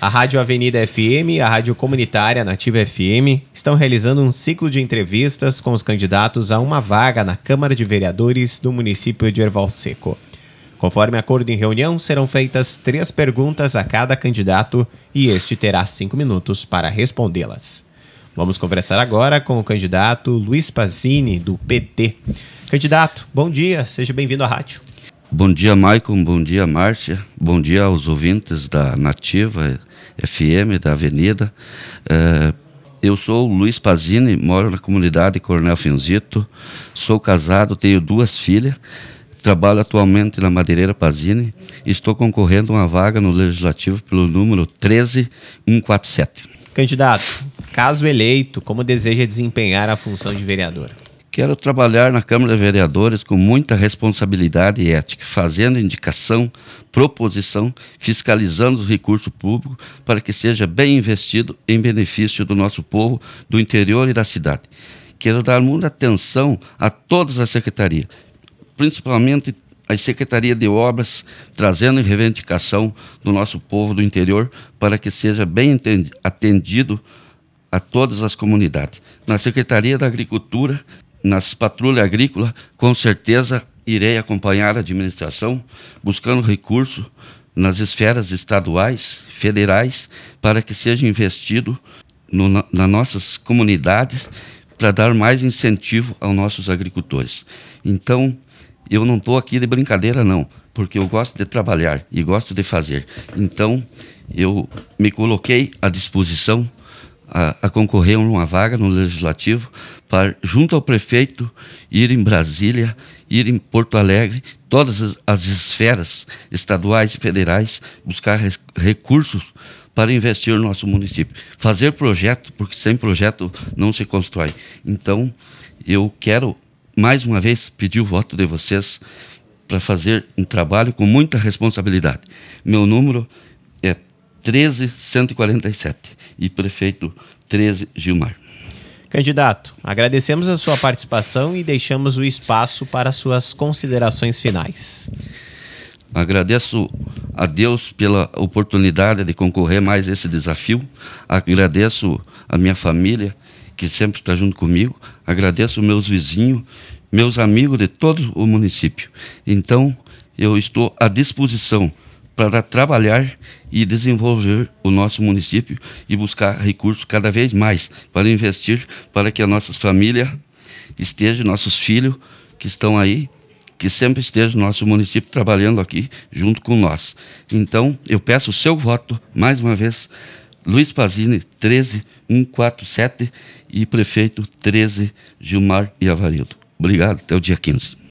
A Rádio Avenida FM e a Rádio Comunitária Nativa FM estão realizando um ciclo de entrevistas com os candidatos a uma vaga na Câmara de Vereadores do município de Erval Seco. Conforme acordo em reunião, serão feitas três perguntas a cada candidato e este terá cinco minutos para respondê-las. Vamos conversar agora com o candidato Luiz Pazini, do PT. Candidato, bom dia, seja bem-vindo à rádio. Bom dia, Maicon. Bom dia, Márcia. Bom dia aos ouvintes da Nativa FM, da Avenida. É, eu sou Luiz Pazini, moro na comunidade Coronel Finzito. Sou casado, tenho duas filhas. Trabalho atualmente na Madeireira Pazini estou concorrendo a uma vaga no Legislativo pelo número 13147. Candidato, caso eleito, como deseja desempenhar a função de vereador? Quero trabalhar na Câmara de Vereadores com muita responsabilidade e ética, fazendo indicação, proposição, fiscalizando os recursos públicos para que seja bem investido em benefício do nosso povo, do interior e da cidade. Quero dar muita atenção a todas as secretarias, principalmente a Secretaria de Obras, trazendo reivindicação do nosso povo do interior para que seja bem atendido a todas as comunidades. Na Secretaria da Agricultura, nas patrulhas agrícolas, com certeza irei acompanhar a administração, buscando recursos nas esferas estaduais, federais, para que seja investido no, na, nas nossas comunidades, para dar mais incentivo aos nossos agricultores. Então, eu não estou aqui de brincadeira, não, porque eu gosto de trabalhar e gosto de fazer. Então, eu me coloquei à disposição a, a, concorrer a uma vaga no Legislativo para, junto ao prefeito, ir em Brasília, ir em Porto Alegre, todas as, as esferas estaduais e federais, buscar res, recursos para investir no nosso município. Fazer projeto, porque sem projeto não se constrói. Então, eu quero, mais uma vez, pedir o voto de vocês para fazer um trabalho com muita responsabilidade. Meu número 13147 e prefeito 13 Gilmar. Candidato, agradecemos a sua participação e deixamos o espaço para suas considerações finais. Agradeço a Deus pela oportunidade de concorrer mais esse desafio. Agradeço a minha família que sempre está junto comigo. Agradeço meus vizinhos, meus amigos de todo o município. Então, eu estou à disposição para trabalhar e desenvolver o nosso município e buscar recursos cada vez mais para investir para que as nossas famílias estejam, nossos filhos que estão aí, que sempre esteja no nosso município trabalhando aqui junto com nós. Então, eu peço o seu voto, mais uma vez, Luiz Pazini, 13147 e prefeito 13, Gilmar e Avarildo. Obrigado, até o dia 15.